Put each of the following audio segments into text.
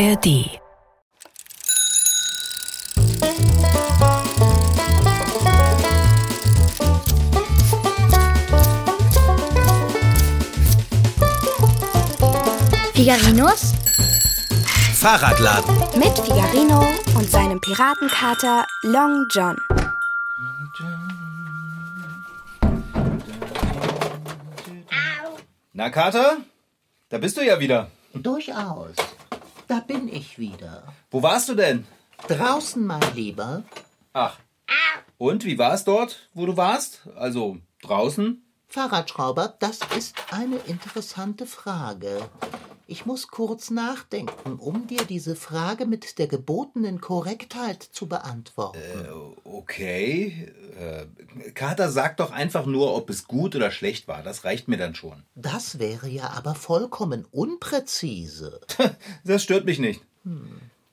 ARD. Figarinos Fahrradladen. mit Figarino und seinem Piratenkater Long John. Na, Kater? Da bist du ja wieder. Durchaus. Da bin ich wieder. Wo warst du denn? Draußen, mein Lieber. Ach. Und wie war es dort, wo du warst? Also draußen? Fahrradschrauber, das ist eine interessante Frage. Ich muss kurz nachdenken, um dir diese Frage mit der gebotenen Korrektheit zu beantworten. Okay. Äh, Kater, sag doch einfach nur, ob es gut oder schlecht war. Das reicht mir dann schon. Das wäre ja aber vollkommen unpräzise. Das stört mich nicht.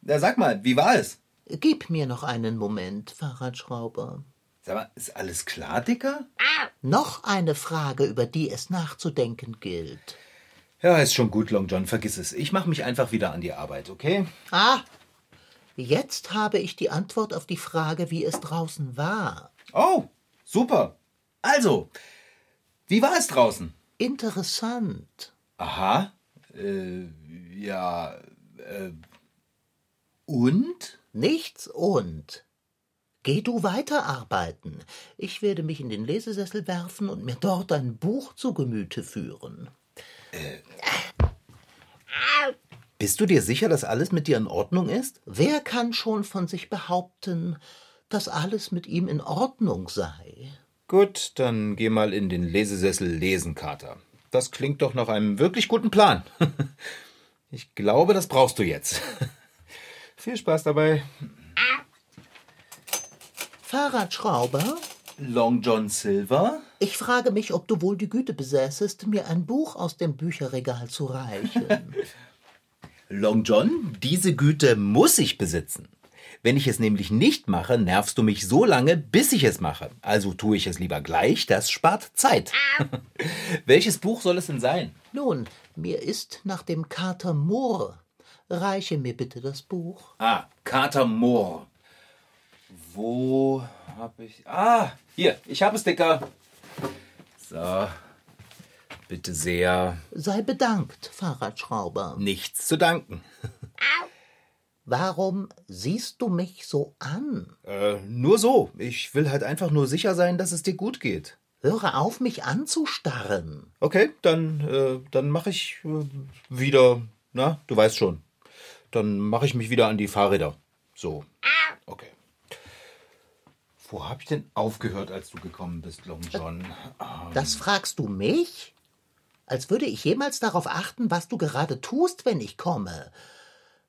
Ja, sag mal, wie war es? Gib mir noch einen Moment, Fahrradschrauber. Sag mal, ist alles klar, Dicker? Noch eine Frage, über die es nachzudenken gilt. Ja, ist schon gut, Long John, vergiss es. Ich mache mich einfach wieder an die Arbeit, okay? Ah, jetzt habe ich die Antwort auf die Frage, wie es draußen war. Oh, super. Also, wie war es draußen? Interessant. Aha. Äh, ja. Äh, und? Nichts und. Geh du weiterarbeiten. Ich werde mich in den Lesesessel werfen und mir dort ein Buch zu Gemüte führen. Bist du dir sicher, dass alles mit dir in Ordnung ist? Wer kann schon von sich behaupten, dass alles mit ihm in Ordnung sei? Gut, dann geh mal in den Lesesessel lesen, Kater. Das klingt doch nach einem wirklich guten Plan. Ich glaube, das brauchst du jetzt. Viel Spaß dabei. Fahrradschrauber? Long John Silver? Ich frage mich, ob du wohl die Güte besäßest, mir ein Buch aus dem Bücherregal zu reichen. Long John, diese Güte muss ich besitzen. Wenn ich es nämlich nicht mache, nervst du mich so lange, bis ich es mache. Also tue ich es lieber gleich, das spart Zeit. Welches Buch soll es denn sein? Nun, mir ist nach dem Kater Moor. Reiche mir bitte das Buch. Ah, Kater Moor. Wo hab ich. Ah, hier, ich habe es, Dicker. So. Bitte sehr. Sei bedankt, Fahrradschrauber. Nichts zu danken. Warum siehst du mich so an? Äh, nur so. Ich will halt einfach nur sicher sein, dass es dir gut geht. Höre auf, mich anzustarren. Okay, dann, äh, dann mache ich äh, wieder. Na, du weißt schon. Dann mache ich mich wieder an die Fahrräder. So. Okay. Wo hab ich denn aufgehört, als du gekommen bist, Long John? Ah, Das fragst du mich? Als würde ich jemals darauf achten, was du gerade tust, wenn ich komme.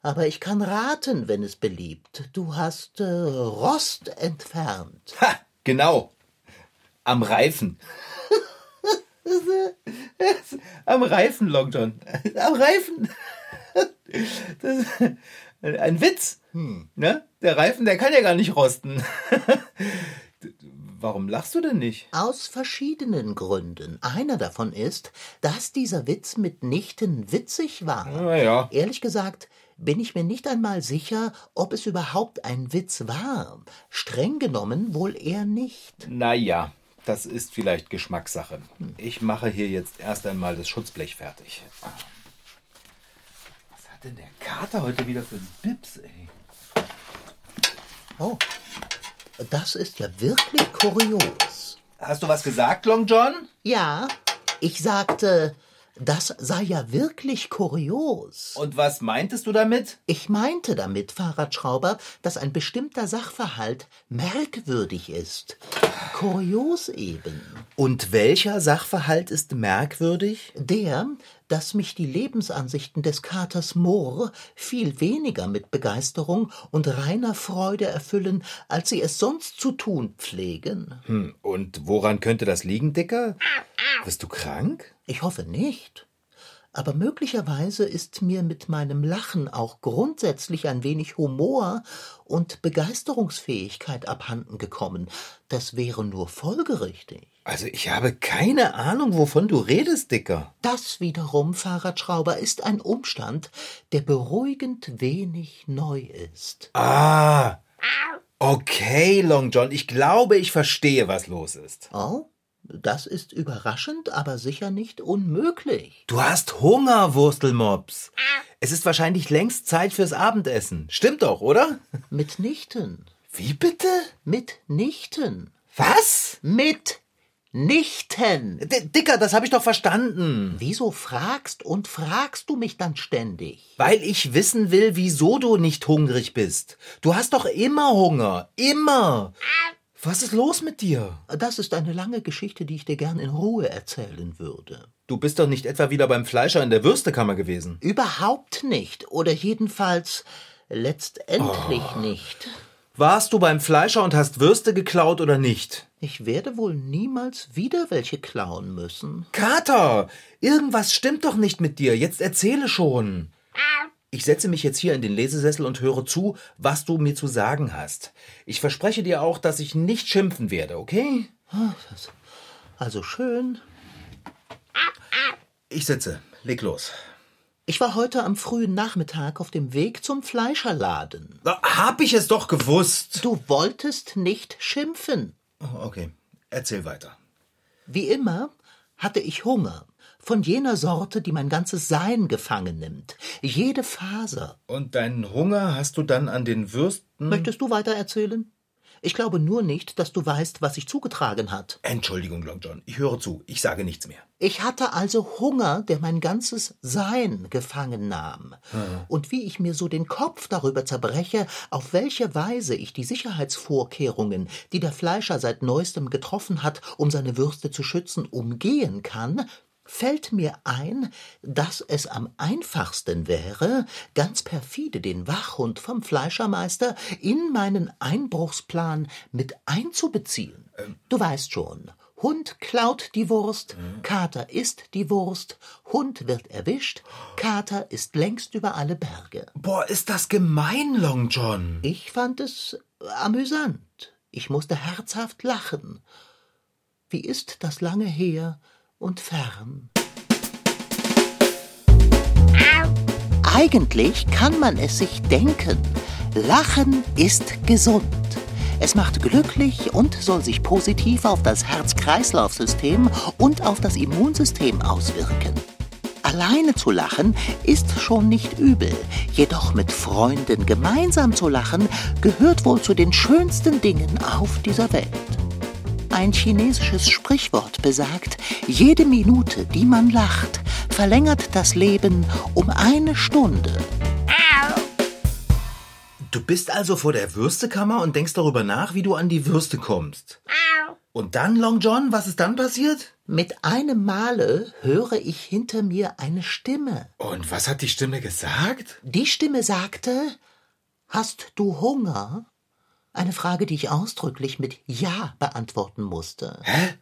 Aber ich kann raten, wenn es beliebt. Du hast äh, Rost entfernt. Ha, genau. Am Reifen. Am Reifen, Long John. Am Reifen. Das ein Witz. Ne? Der Reifen, der kann ja gar nicht rosten. Warum lachst du denn nicht? Aus verschiedenen Gründen. Einer davon ist, dass dieser Witz mitnichten witzig war. Na ja. Ehrlich gesagt bin ich mir nicht einmal sicher, ob es überhaupt ein Witz war. Streng genommen wohl eher nicht. Naja, das ist vielleicht Geschmackssache. Ich mache hier jetzt erst einmal das Schutzblech fertig. Was hat denn der Kater heute wieder für Bips, ey? Oh, das ist ja wirklich kurios. Hast du was gesagt, Long John? Ja, ich sagte, das sei ja wirklich kurios. Und was meintest du damit? Ich meinte damit, Fahrradschrauber, dass ein bestimmter Sachverhalt merkwürdig ist. Kurios eben. Und welcher Sachverhalt ist merkwürdig? Der, dass mich die Lebensansichten des Katers Mohr viel weniger mit Begeisterung und reiner Freude erfüllen, als sie es sonst zu tun pflegen. Hm, und woran könnte das liegen, Dicker? Bist du krank? Ich hoffe nicht. Aber möglicherweise ist mir mit meinem Lachen auch grundsätzlich ein wenig Humor und Begeisterungsfähigkeit abhanden gekommen. Das wäre nur folgerichtig. Also ich habe keine Ahnung, wovon du redest, Dicker. Das wiederum, Fahrradschrauber, ist ein Umstand, der beruhigend wenig neu ist. Ah. Okay, Long John, ich glaube, ich verstehe, was los ist. Oh, das ist überraschend, aber sicher nicht unmöglich. Du hast Hunger, Wurstelmops. Es ist wahrscheinlich längst Zeit fürs Abendessen. Stimmt doch, oder? Mitnichten. Wie bitte? Mitnichten. Was? Mitnichten. D Dicker, das habe ich doch verstanden. Wieso fragst und fragst du mich dann ständig? Weil ich wissen will, wieso du nicht hungrig bist. Du hast doch immer Hunger. Immer. Was ist los mit dir? Das ist eine lange Geschichte, die ich dir gern in Ruhe erzählen würde. Du bist doch nicht etwa wieder beim Fleischer in der Würstekammer gewesen. Überhaupt nicht. Oder jedenfalls letztendlich Oh. nicht. Warst du beim Fleischer und hast Würste geklaut oder nicht? Ich werde wohl niemals wieder welche klauen müssen. Kater, irgendwas stimmt doch nicht mit dir. Jetzt erzähle schon. Ich setze mich jetzt hier in den Lesesessel und höre zu, was du mir zu sagen hast. Ich verspreche dir auch, dass ich nicht schimpfen werde, okay? Also schön. Ich sitze. Leg los. Ich war heute am frühen Nachmittag auf dem Weg zum Fleischerladen. Hab ich es doch gewusst. Du wolltest nicht schimpfen. Oh, Okay, erzähl weiter. Wie immer hatte ich Hunger. Von jener Sorte, die mein ganzes Sein gefangen nimmt. Jede Faser. Und deinen Hunger hast du dann an den Würsten. Möchtest du weiter erzählen? Ich glaube nur nicht, dass du weißt, was sich zugetragen hat. Entschuldigung, Long John. Ich höre zu. Ich sage nichts mehr. Ich hatte also Hunger, der mein ganzes Sein gefangen nahm. Und wie ich mir so den Kopf darüber zerbreche, auf welche Weise ich die Sicherheitsvorkehrungen, die der Fleischer seit neuestem getroffen hat, um seine Würste zu schützen, umgehen kann, fällt mir ein, dass es am einfachsten wäre, ganz perfide den Wachhund vom Fleischermeister in meinen Einbruchsplan mit einzubeziehen. Du weißt schon, Hund klaut die Wurst, Kater isst die Wurst, Hund wird erwischt, Kater ist längst über alle Berge. Boah, ist das gemein, Long John. Ich fand es amüsant. Ich musste herzhaft lachen. Wie ist das lange her und fern? Eigentlich kann man es sich denken. Lachen ist gesund. Es macht glücklich und soll sich positiv auf das Herz-Kreislauf-System und auf das Immunsystem auswirken. Alleine zu lachen ist schon nicht übel, jedoch mit Freunden gemeinsam zu lachen gehört wohl zu den schönsten Dingen auf dieser Welt. Ein chinesisches Sprichwort besagt, jede Minute, die man lacht, verlängert das Leben um eine Stunde. Du bist also vor der Würstekammer und denkst darüber nach, wie du an die Würste kommst. Und dann, Long John, was ist dann passiert? Mit einem Male höre ich hinter mir eine Stimme. Und was hat die Stimme gesagt? Die Stimme sagte, Hast du Hunger? Eine Frage, die ich ausdrücklich mit Ja beantworten musste. Hä?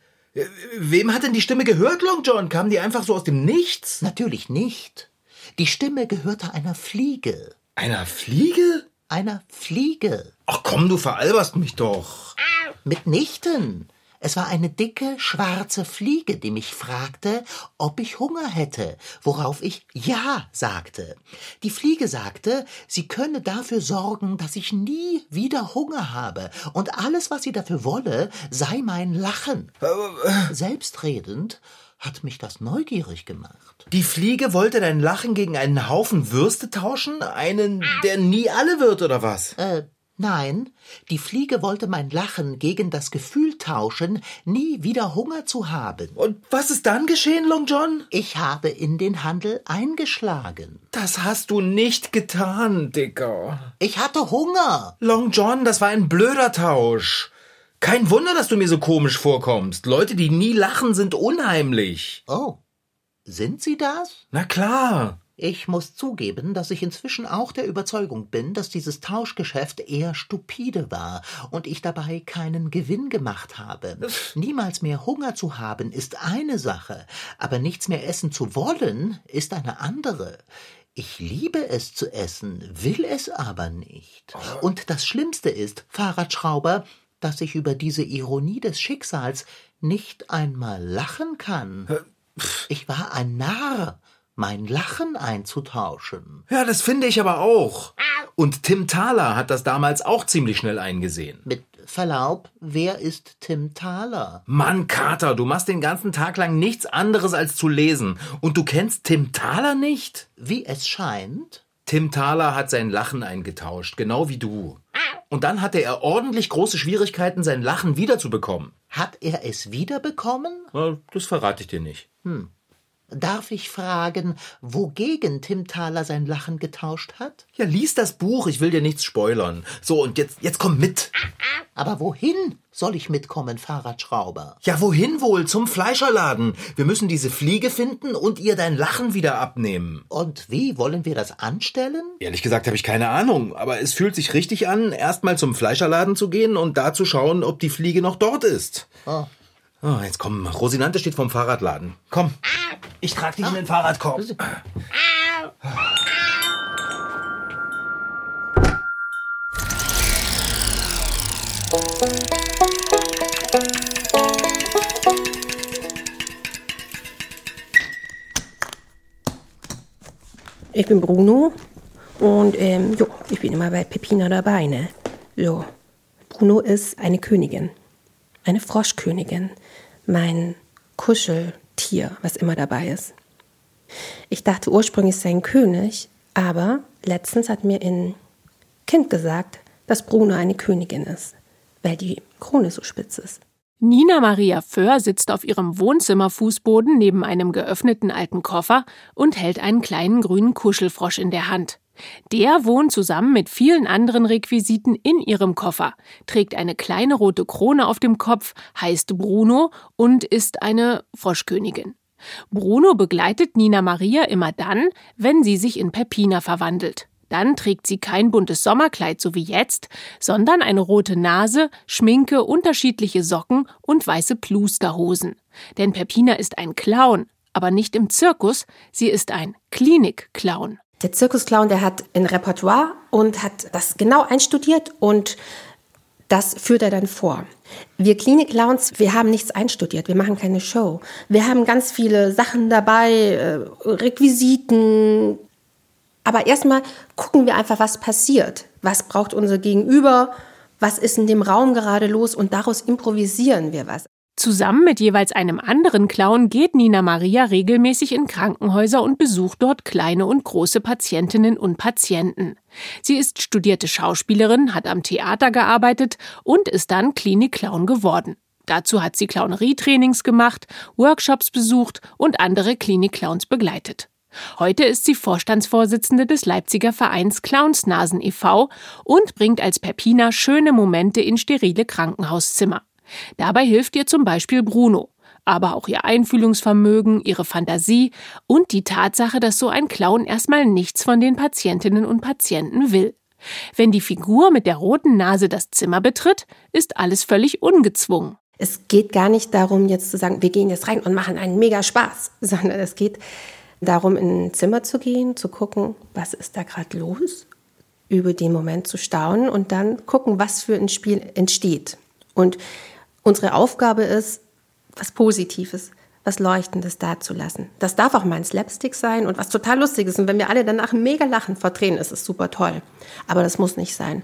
Wem hat denn die Stimme gehört, Long John? Kam die einfach so aus dem Nichts? Natürlich nicht. Die Stimme gehörte einer Fliege. Einer Fliege? Einer Fliege. Ach komm, du veralberst mich doch. Mitnichten. Es war eine dicke, schwarze Fliege, die mich fragte, ob ich Hunger hätte, worauf ich Ja sagte. Die Fliege sagte, sie könne dafür sorgen, dass ich nie wieder Hunger habe, und alles, was sie dafür wolle, sei mein Lachen. Selbstredend hat mich das neugierig gemacht. Die Fliege wollte dein Lachen gegen einen Haufen Würste tauschen? Einen, der nie alle wird, oder was? Äh, nein, die Fliege wollte mein Lachen gegen das Gefühl tauschen, nie wieder Hunger zu haben. Und was ist dann geschehen, Long John? Ich habe in den Handel eingeschlagen. Das hast du nicht getan, Dicker. Ich hatte Hunger. Long John, das war ein blöder Tausch. Kein Wunder, dass du mir so komisch vorkommst. Leute, die nie lachen, sind unheimlich. Oh, sind Sie das? Na klar. Ich muss zugeben, dass ich inzwischen auch der Überzeugung bin, dass dieses Tauschgeschäft eher stupide war und ich dabei keinen Gewinn gemacht habe. Niemals mehr Hunger zu haben ist eine Sache, aber nichts mehr essen zu wollen ist eine andere. Ich liebe es zu essen, will es aber nicht. Und das Schlimmste ist, Fahrradschrauber, dass ich über diese Ironie des Schicksals nicht einmal lachen kann. Ich war ein Narr, mein Lachen einzutauschen. Ja, das finde ich aber auch. Und Tim Thaler hat das damals auch ziemlich schnell eingesehen. Mit Verlaub, wer ist Tim Thaler? Mann, Kater, du machst den ganzen Tag lang nichts anderes als zu lesen. Und du kennst Tim Thaler nicht? Wie es scheint. Tim Thaler hat sein Lachen eingetauscht, genau wie du. Und dann hatte er ordentlich große Schwierigkeiten, sein Lachen wiederzubekommen. Hat er es wiederbekommen? Na, Das verrate ich dir nicht. Darf ich fragen, wogegen Tim Thaler sein Lachen getauscht hat? Ja, lies das Buch, ich will dir nichts spoilern. So, und jetzt, jetzt komm mit. Aber wohin soll ich mitkommen, Fahrradschrauber? Ja, wohin wohl? Zum Fleischerladen. Wir müssen diese Fliege finden und ihr dein Lachen wieder abnehmen. Und wie wollen wir das anstellen? Ehrlich gesagt habe ich keine Ahnung, aber es fühlt sich richtig an, erstmal zum Fleischerladen zu gehen und da zu schauen, ob die Fliege noch dort ist. Oh. Oh, jetzt komm, Rosinante steht vorm Fahrradladen. Komm, ich trag dich in den Fahrradkorb. Ich bin Bruno und ähm, jo, ich bin immer bei Pepina dabei, ne? So. Bruno ist eine Königin. Eine Froschkönigin. Mein Kuscheltier, was immer dabei ist. Ich dachte ursprünglich, sei ein König, aber letztens hat mir ein Kind gesagt, dass Bruno eine Königin ist, weil die Krone so spitz ist. Nina Maria Föhr sitzt auf ihrem Wohnzimmerfußboden neben einem geöffneten alten Koffer und hält einen kleinen grünen Kuschelfrosch in der Hand. Der wohnt zusammen mit vielen anderen Requisiten in ihrem Koffer, trägt eine kleine rote Krone auf dem Kopf, heißt Bruno und ist eine Froschkönigin. Bruno begleitet Nina Maria immer dann, wenn sie sich in Peppina verwandelt. Dann trägt sie kein buntes Sommerkleid so wie jetzt, sondern eine rote Nase, Schminke, unterschiedliche Socken und weiße Plusterhosen. Denn Peppina ist ein Clown, aber nicht im Zirkus, sie ist ein Klinik-Clown. Der Zirkusclown, der hat ein Repertoire und hat das genau einstudiert und das führt er dann vor. Wir Klinik-Clowns, wir haben nichts einstudiert, wir machen keine Show. Wir haben ganz viele Sachen dabei, äh, Requisiten. Aber erstmal gucken wir einfach, was passiert. Was braucht unser Gegenüber? Was ist in dem Raum gerade los? Und daraus improvisieren wir was. Zusammen mit jeweils einem anderen Clown geht Nina Maria regelmäßig in Krankenhäuser und besucht dort kleine und große Patientinnen und Patienten. Sie ist studierte Schauspielerin, hat am Theater gearbeitet und ist dann Klinik-Clown geworden. Dazu hat sie Clownerie-Trainings gemacht, Workshops besucht und andere Klinik-Clowns begleitet. Heute ist sie Vorstandsvorsitzende des Leipziger Vereins Clownsnasen e.V. und bringt als Peppina schöne Momente in sterile Krankenhauszimmer. Dabei hilft ihr zum Beispiel Bruno, aber auch ihr Einfühlungsvermögen, ihre Fantasie und die Tatsache, dass so ein Clown erstmal nichts von den Patientinnen und Patienten will. Wenn die Figur mit der roten Nase das Zimmer betritt, ist alles völlig ungezwungen. Es geht gar nicht darum, jetzt zu sagen, wir gehen jetzt rein und machen einen mega Spaß, sondern es geht darum, in ein Zimmer zu gehen, zu gucken, was ist da gerade los, über den Moment zu staunen und dann gucken, was für ein Spiel entsteht. Und unsere Aufgabe ist, was Positives, was Leuchtendes dazulassen. Das darf auch mal ein Slapstick sein und was total Lustiges. Und wenn wir alle danach mega lachen vor Tränen, ist es super toll. Aber das muss nicht sein.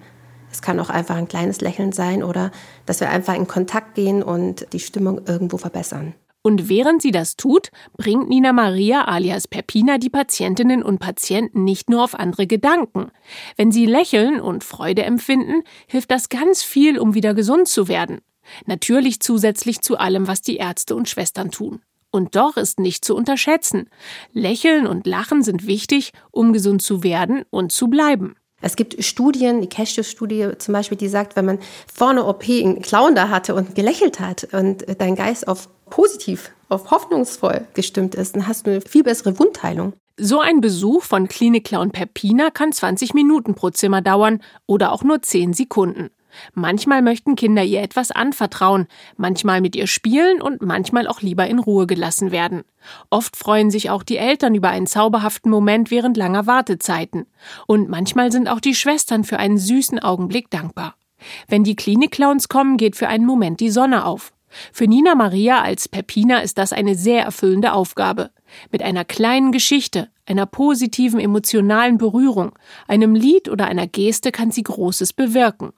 Es kann auch einfach ein kleines Lächeln sein oder dass wir einfach in Kontakt gehen und die Stimmung irgendwo verbessern. Und während sie das tut, bringt Nina Maria alias Peppina die Patientinnen und Patienten nicht nur auf andere Gedanken. Wenn sie lächeln und Freude empfinden, hilft das ganz viel, um wieder gesund zu werden. Natürlich zusätzlich zu allem, was die Ärzte und Schwestern tun. Und doch ist nicht zu unterschätzen. Lächeln und Lachen sind wichtig, um gesund zu werden und zu bleiben. Es gibt Studien, die Cashew-Studie zum Beispiel, die sagt, wenn man vorne OP einen Clown da hatte und gelächelt hat und dein Geist auf positiv, auf hoffnungsvoll gestimmt ist, dann hast du eine viel bessere Wundheilung. So ein Besuch von Klinik-Clown Peppina kann 20 Minuten pro Zimmer dauern oder auch nur 10 Sekunden. Manchmal möchten Kinder ihr etwas anvertrauen, manchmal mit ihr spielen und manchmal auch lieber in Ruhe gelassen werden. Oft freuen sich auch die Eltern über einen zauberhaften Moment während langer Wartezeiten. Und manchmal sind auch die Schwestern für einen süßen Augenblick dankbar. Wenn die Klinik-Clowns kommen, geht für einen Moment die Sonne auf. Für Nina Maria als Peppina ist das eine sehr erfüllende Aufgabe. Mit einer kleinen Geschichte, einer positiven emotionalen Berührung, einem Lied oder einer Geste kann sie Großes bewirken.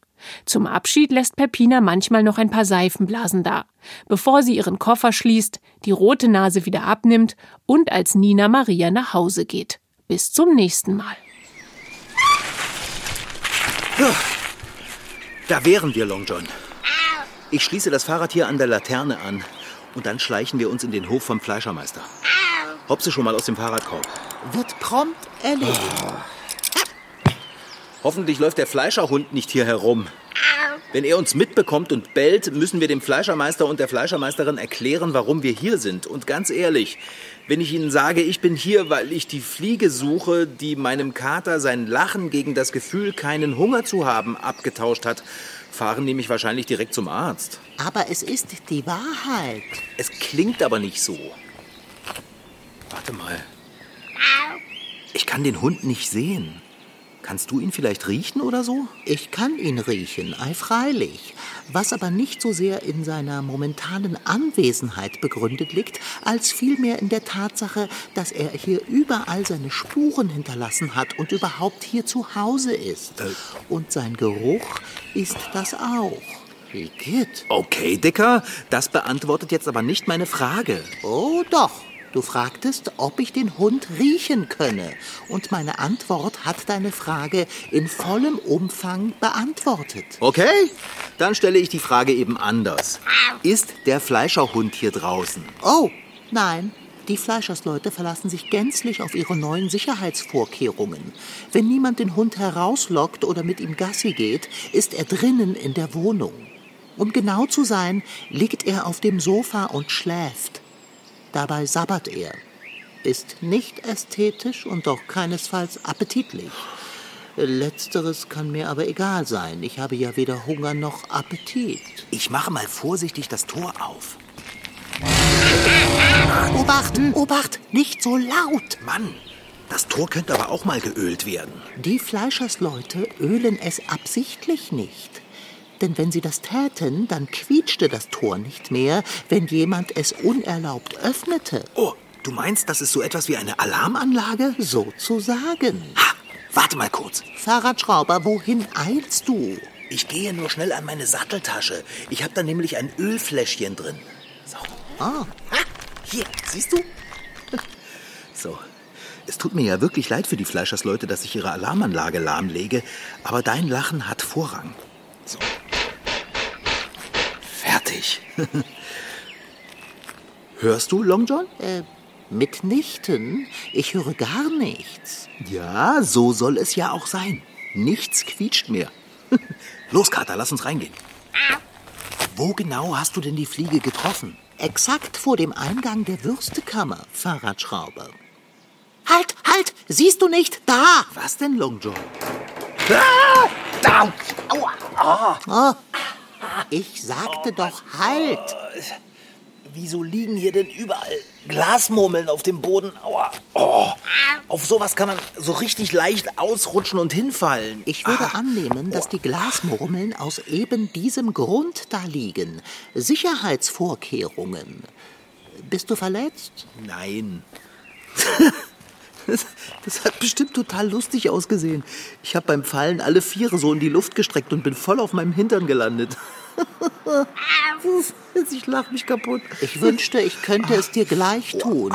Zum Abschied lässt Peppina manchmal noch ein paar Seifenblasen da, bevor sie ihren Koffer schließt, die rote Nase wieder abnimmt und als Nina Maria nach Hause geht. Bis zum nächsten Mal. Da wären wir, Long John. Ich schließe das Fahrrad hier an der Laterne an und dann schleichen wir uns in den Hof vom Fleischermeister. Hopse schon mal aus dem Fahrradkorb. Wird prompt erledigt. Hoffentlich läuft der Fleischerhund nicht hier herum. Wenn er uns mitbekommt und bellt, müssen wir dem Fleischermeister und der Fleischermeisterin erklären, warum wir hier sind. Und ganz ehrlich, wenn ich ihnen sage, ich bin hier, weil ich die Fliege suche, die meinem Kater sein Lachen gegen das Gefühl, keinen Hunger zu haben, abgetauscht hat, fahren nämlich wahrscheinlich direkt zum Arzt. Aber es ist die Wahrheit. Es klingt aber nicht so. Warte mal. Ich kann den Hund nicht sehen. Kannst du ihn vielleicht riechen oder so? Ich kann ihn riechen, ei freilich. Was aber nicht so sehr in seiner momentanen Anwesenheit begründet liegt, als vielmehr in der Tatsache, dass er hier überall seine Spuren hinterlassen hat und überhaupt hier zu Hause ist. Äh. Und sein Geruch ist das auch. Igitt. Okay, Dicker, das beantwortet jetzt aber nicht meine Frage. Oh doch. Du fragtest, ob ich den Hund riechen könne. Und meine Antwort hat deine Frage in vollem Umfang beantwortet. Okay, dann stelle ich die Frage eben anders. Ist der Fleischerhund hier draußen? Oh, nein. Die Fleischersleute verlassen sich gänzlich auf ihre neuen Sicherheitsvorkehrungen. Wenn niemand den Hund herauslockt oder mit ihm Gassi geht, ist er drinnen in der Wohnung. Um genau zu sein, liegt er auf dem Sofa und schläft. Dabei sabbert er. Ist nicht ästhetisch und doch keinesfalls appetitlich. Letzteres kann mir aber egal sein. Ich habe ja weder Hunger noch Appetit. Ich mache mal vorsichtig das Tor auf. Obacht, Obacht, nicht so laut. Mann, das Tor könnte aber auch mal geölt werden. Die Fleischersleute ölen es absichtlich nicht. Denn wenn sie das täten, dann quietschte das Tor nicht mehr, wenn jemand es unerlaubt öffnete. Oh, du meinst, das ist so etwas wie eine Alarmanlage? Sozusagen. Ha, warte mal kurz. Fahrradschrauber, wohin eilst du? Ich gehe nur schnell an meine Satteltasche. Ich habe da nämlich ein Ölfläschchen drin. So. Ah, Ha, hier, siehst du? So. Es tut mir ja wirklich leid für die Fleischersleute, dass ich ihre Alarmanlage lahmlege, aber dein Lachen hat Vorrang. So. Fertig. Hörst du, Long John? äh, mitnichten. Ich höre gar nichts. Ja, so soll es ja auch sein. Nichts quietscht mehr. Los, Kater, lass uns reingehen. Wo genau hast du denn die Fliege getroffen? Exakt vor dem Eingang der Würstekammer, Fahrradschrauber. Halt, halt! Siehst du nicht? Da! Was denn, Long John? Oh, ich sagte doch halt! Wieso liegen hier denn überall Glasmurmeln auf dem Boden? Aua. Oh, auf sowas kann man so richtig leicht ausrutschen und hinfallen. Ich würde annehmen, dass die Glasmurmeln aus eben diesem Grund da liegen. Sicherheitsvorkehrungen. Bist du verletzt? Nein. Das, das hat bestimmt total lustig ausgesehen. Ich habe beim Fallen alle Viere so in die Luft gestreckt und bin voll auf meinem Hintern gelandet. Ich lach mich kaputt. Ich wünschte, ich könnte es dir gleich tun.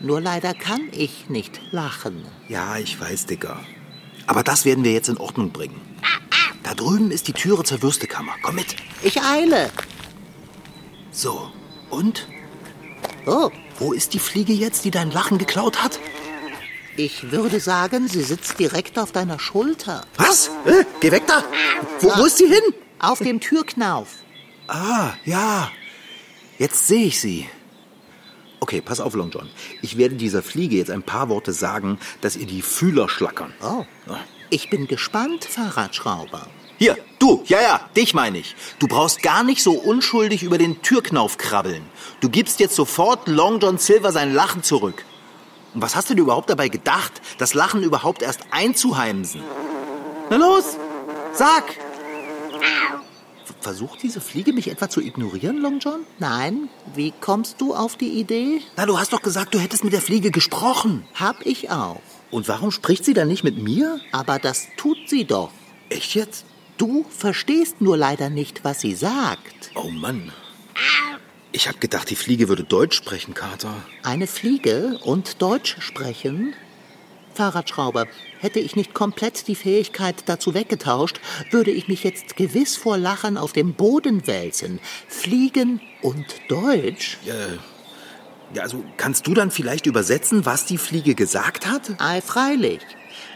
Nur leider kann ich nicht lachen. Ja, ich weiß, Dicker. Aber das werden wir jetzt in Ordnung bringen. Da drüben ist die Türe zur Würstekammer. Komm mit. Ich eile. So, und? Oh, Wo ist die Fliege jetzt, die dein Lachen geklaut hat? Ich würde sagen, sie sitzt direkt auf deiner Schulter. Was? Äh, geh weg da. Wo, wo ist sie hin? Auf dem Türknauf. Ah, ja. Jetzt sehe ich sie. Okay, pass auf, Long John. Ich werde dieser Fliege jetzt ein paar Worte sagen, dass ihr die Fühler schlackern. Oh, ich bin gespannt, Fahrradschrauber. Hier, du, ja, ja, dich meine ich. Du brauchst gar nicht so unschuldig über den Türknauf krabbeln. Du gibst jetzt sofort Long John Silver sein Lachen zurück. Und was hast du dir überhaupt dabei gedacht, das Lachen überhaupt erst einzuheimsen? Na los, sag! Versucht diese Fliege mich etwa zu ignorieren, Long John? Nein. Wie kommst du auf die Idee? Na, du hast doch gesagt, du hättest mit der Fliege gesprochen. Hab ich auch. Und warum spricht sie dann nicht mit mir? Aber das tut sie doch. Echt jetzt? Du verstehst nur leider nicht, was sie sagt. Oh Mann. Ich hab gedacht, die Fliege würde Deutsch sprechen, Kater. Eine Fliege und Deutsch sprechen? Fahrradschrauber, hätte ich nicht komplett die Fähigkeit dazu weggetauscht, würde ich mich jetzt gewiss vor Lachen auf dem Boden wälzen. Fliegen und Deutsch? Ja, ja, also kannst du dann vielleicht übersetzen, was die Fliege gesagt hat? Ei, freilich.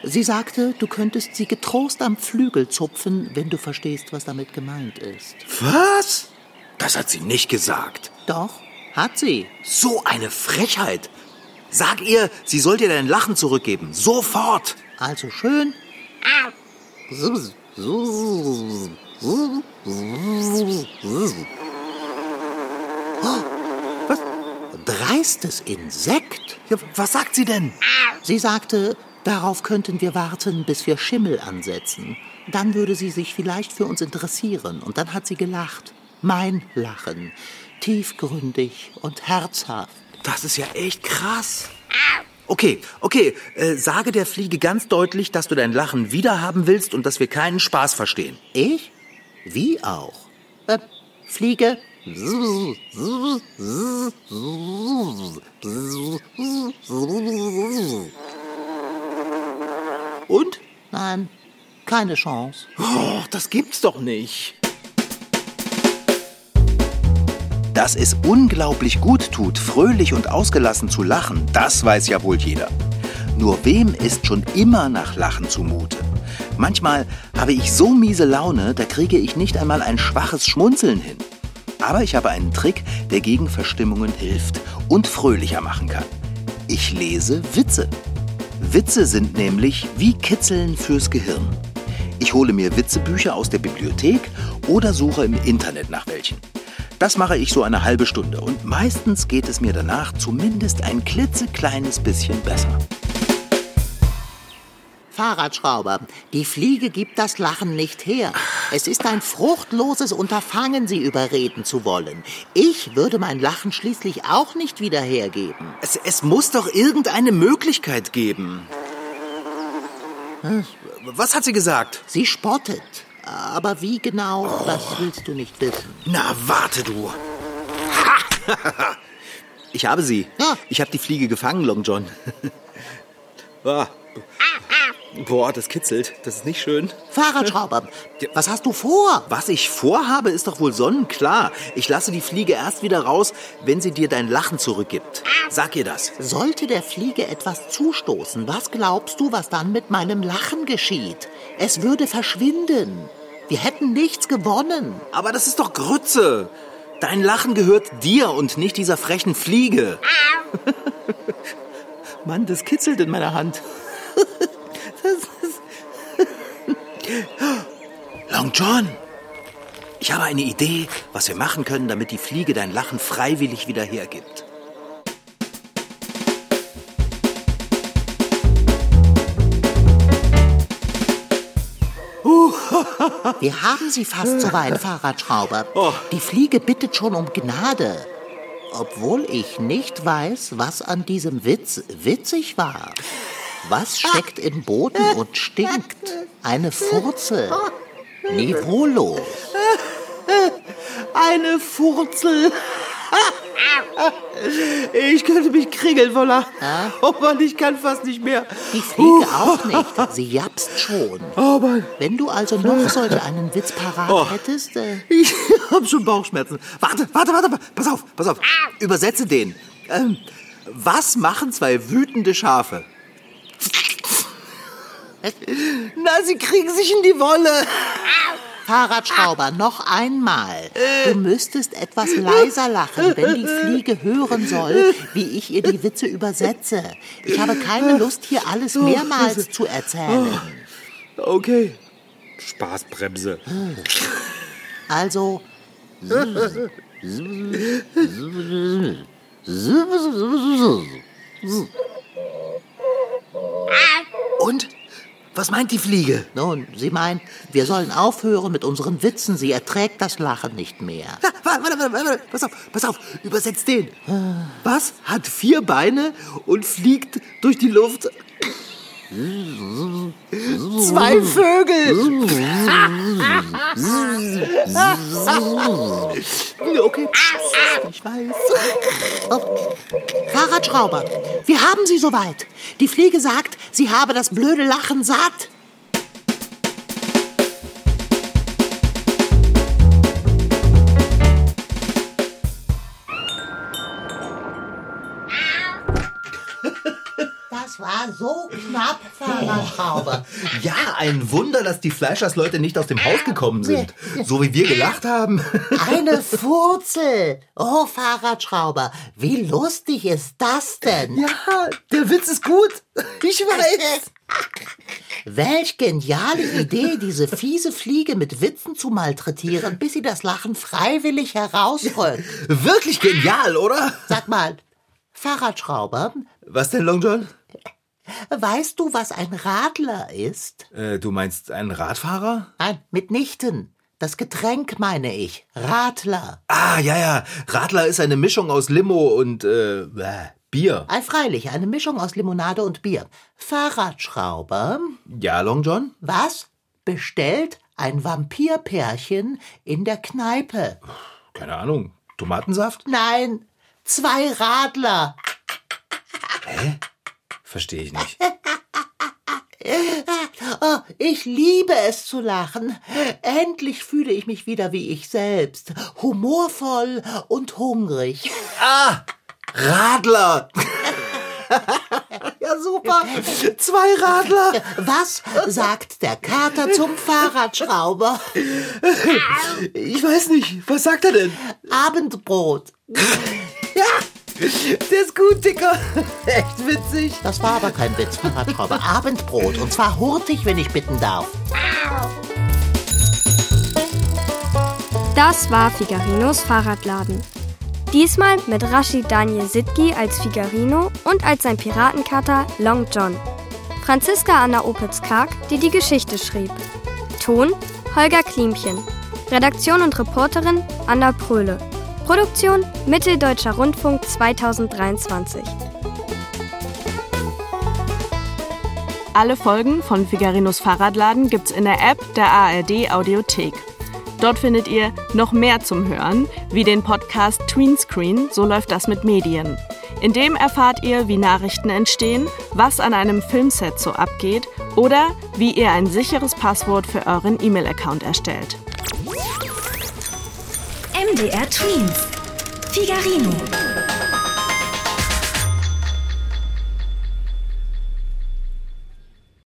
Sie sagte, du könntest sie getrost am Flügel zupfen, wenn du verstehst, was damit gemeint ist. Was? Das hat sie nicht gesagt. Doch, hat sie. So eine Frechheit. Sag ihr, sie soll dir dein Lachen zurückgeben. Sofort. Also schön. Was? Dreistes Insekt? Ja, was sagt sie denn? Sie sagte, darauf könnten wir warten, bis wir Schimmel ansetzen. Dann würde sie sich vielleicht für uns interessieren. Und dann hat sie gelacht. Mein Lachen. Tiefgründig und herzhaft. Das ist ja echt krass. Okay, okay, äh, sage der Fliege ganz deutlich, dass du dein Lachen wiederhaben willst und dass wir keinen Spaß verstehen. Ich? Wie auch? Äh, Fliege? Und? Nein, keine Chance. Oh, das gibt's doch nicht. Dass es unglaublich gut tut, fröhlich und ausgelassen zu lachen, das weiß ja wohl jeder. Nur wem ist schon immer nach Lachen zumute? Manchmal habe ich so miese Laune, da kriege ich nicht einmal ein schwaches Schmunzeln hin. Aber ich habe einen Trick, der gegen Verstimmungen hilft und fröhlicher machen kann. Ich lese Witze. Witze sind nämlich wie Kitzeln fürs Gehirn. Ich hole mir Witzebücher aus der Bibliothek oder suche im Internet nach welchen. Das mache ich so eine halbe Stunde und meistens geht es mir danach zumindest ein klitzekleines bisschen besser. Fahrradschrauber, die Fliege gibt das Lachen nicht her. Es ist ein fruchtloses Unterfangen, sie überreden zu wollen. Ich würde mein Lachen schließlich auch nicht wieder hergeben. Es, es muss doch irgendeine Möglichkeit geben. Was hat sie gesagt? Sie spottet. Aber wie genau, das willst du nicht wissen. Na, warte du. Ich habe sie. Ja. Ich habe die Fliege gefangen, Long John. Ah. Boah, das kitzelt. Das ist nicht schön. Fahrradschrauber, was hast du vor? Was ich vorhabe, ist doch wohl sonnenklar. Ich lasse die Fliege erst wieder raus, wenn sie dir dein Lachen zurückgibt. Sag ihr das. Sollte der Fliege etwas zustoßen, was glaubst du, was dann mit meinem Lachen geschieht? Es würde verschwinden. Wir hätten nichts gewonnen. Aber das ist doch Grütze. Dein Lachen gehört dir und nicht dieser frechen Fliege. Mann, das kitzelt in meiner Hand. Long John, ich habe eine Idee, was wir machen können, damit die Fliege dein Lachen freiwillig wieder hergibt. Wir haben sie fast so weit, Fahrradschrauber. Die Fliege bittet schon um Gnade. Obwohl ich nicht weiß, was an diesem Witz witzig war. Was steckt im Boden und stinkt? Eine Furze. Niveaulos. Eine Furzel. Ich könnte mich kringeln vor Lachen. Oh Mann, ich kann fast nicht mehr. Die Fliege auch nicht. Sie japst schon. Oh Mann, Wenn du also noch solch einen Witz parat Oh. hättest, äh, ich habe schon Bauchschmerzen. Warte, warte, warte, pass auf, pass auf. Übersetze den. Ähm, was machen zwei wütende Schafe? Na, sie kriegen sich in die Wolle. Fahrradschrauber, noch einmal. Du müsstest etwas leiser lachen, wenn die Fliege hören soll, wie ich ihr die Witze übersetze. Ich habe keine Lust, hier alles mehrmals zu erzählen. Okay. Spaßbremse. Also, Und? Was meint die Fliege? Nun, sie meint, wir sollen aufhören mit unseren Witzen. Sie erträgt das Lachen nicht mehr. Ja, warte, warte, warte, warte, pass auf, pass auf, übersetzt den. Was hat vier Beine und fliegt durch die Luft? Zwei Vögel! Okay, ich weiß. Oh. Fahrradschrauber, wir haben sie soweit. Die Fliege sagt, sie habe das blöde Lachen satt. Das war so knapp, Fahrradschrauber. Ja, ein Wunder, dass die Fleischersleute nicht aus dem Haus gekommen sind. So wie wir gelacht haben. Eine Furzel. Oh, Fahrradschrauber, wie lustig ist das denn? Ja, der Witz ist gut. Ich weiß. Welch geniale Idee, diese fiese Fliege mit Witzen zu malträtieren, bis sie das Lachen freiwillig herausrückt. Wirklich genial, oder? Sag mal, Fahrradschrauber, Was denn, Long John? Weißt du, was ein Radler ist? Äh, du meinst einen Radfahrer? Nein, mitnichten. Das Getränk meine ich. Radler. Ah, ja, ja. Radler ist eine Mischung aus Limo und äh, Bier. Ei, freilich, eine Mischung aus Limonade und Bier. Fahrradschrauber, Ja, Long John? was bestellt ein Vampirpärchen in der Kneipe? Keine Ahnung. Tomatensaft? Nein, zwei Radler. Verstehe ich nicht. Oh, ich liebe es zu lachen. Endlich fühle ich mich wieder wie ich selbst. Humorvoll und hungrig. Radler! ja, super. Zwei Radler. Was sagt der Kater zum Fahrradschrauber? Ich weiß nicht. Was sagt er denn? Abendbrot. Der ist gut, Dicker. Echt witzig. Das war aber kein Witz, Fahrradschrauber. Abendbrot. Und zwar hurtig, wenn ich bitten darf. Das war Figarinos Fahrradladen. Diesmal mit Rashid Daniel Sitki als Figarino und als sein Piratenkater Long John. Franziska Anna Opitz-Karg, die die Geschichte schrieb. Ton Holger Klimchen. Redaktion und Reporterin Anna Pröhle. Produktion Mitteldeutscher Rundfunk 2023. Alle Folgen von Figarinos Fahrradladen gibt's in der App der ARD Audiothek. Dort findet ihr noch mehr zum Hören, wie den Podcast Tweenscreen, so läuft das mit Medien. In dem erfahrt ihr, wie Nachrichten entstehen, was an einem Filmset so abgeht oder wie ihr ein sicheres Passwort für euren E-Mail-Account erstellt. MDR Twins. Figarino.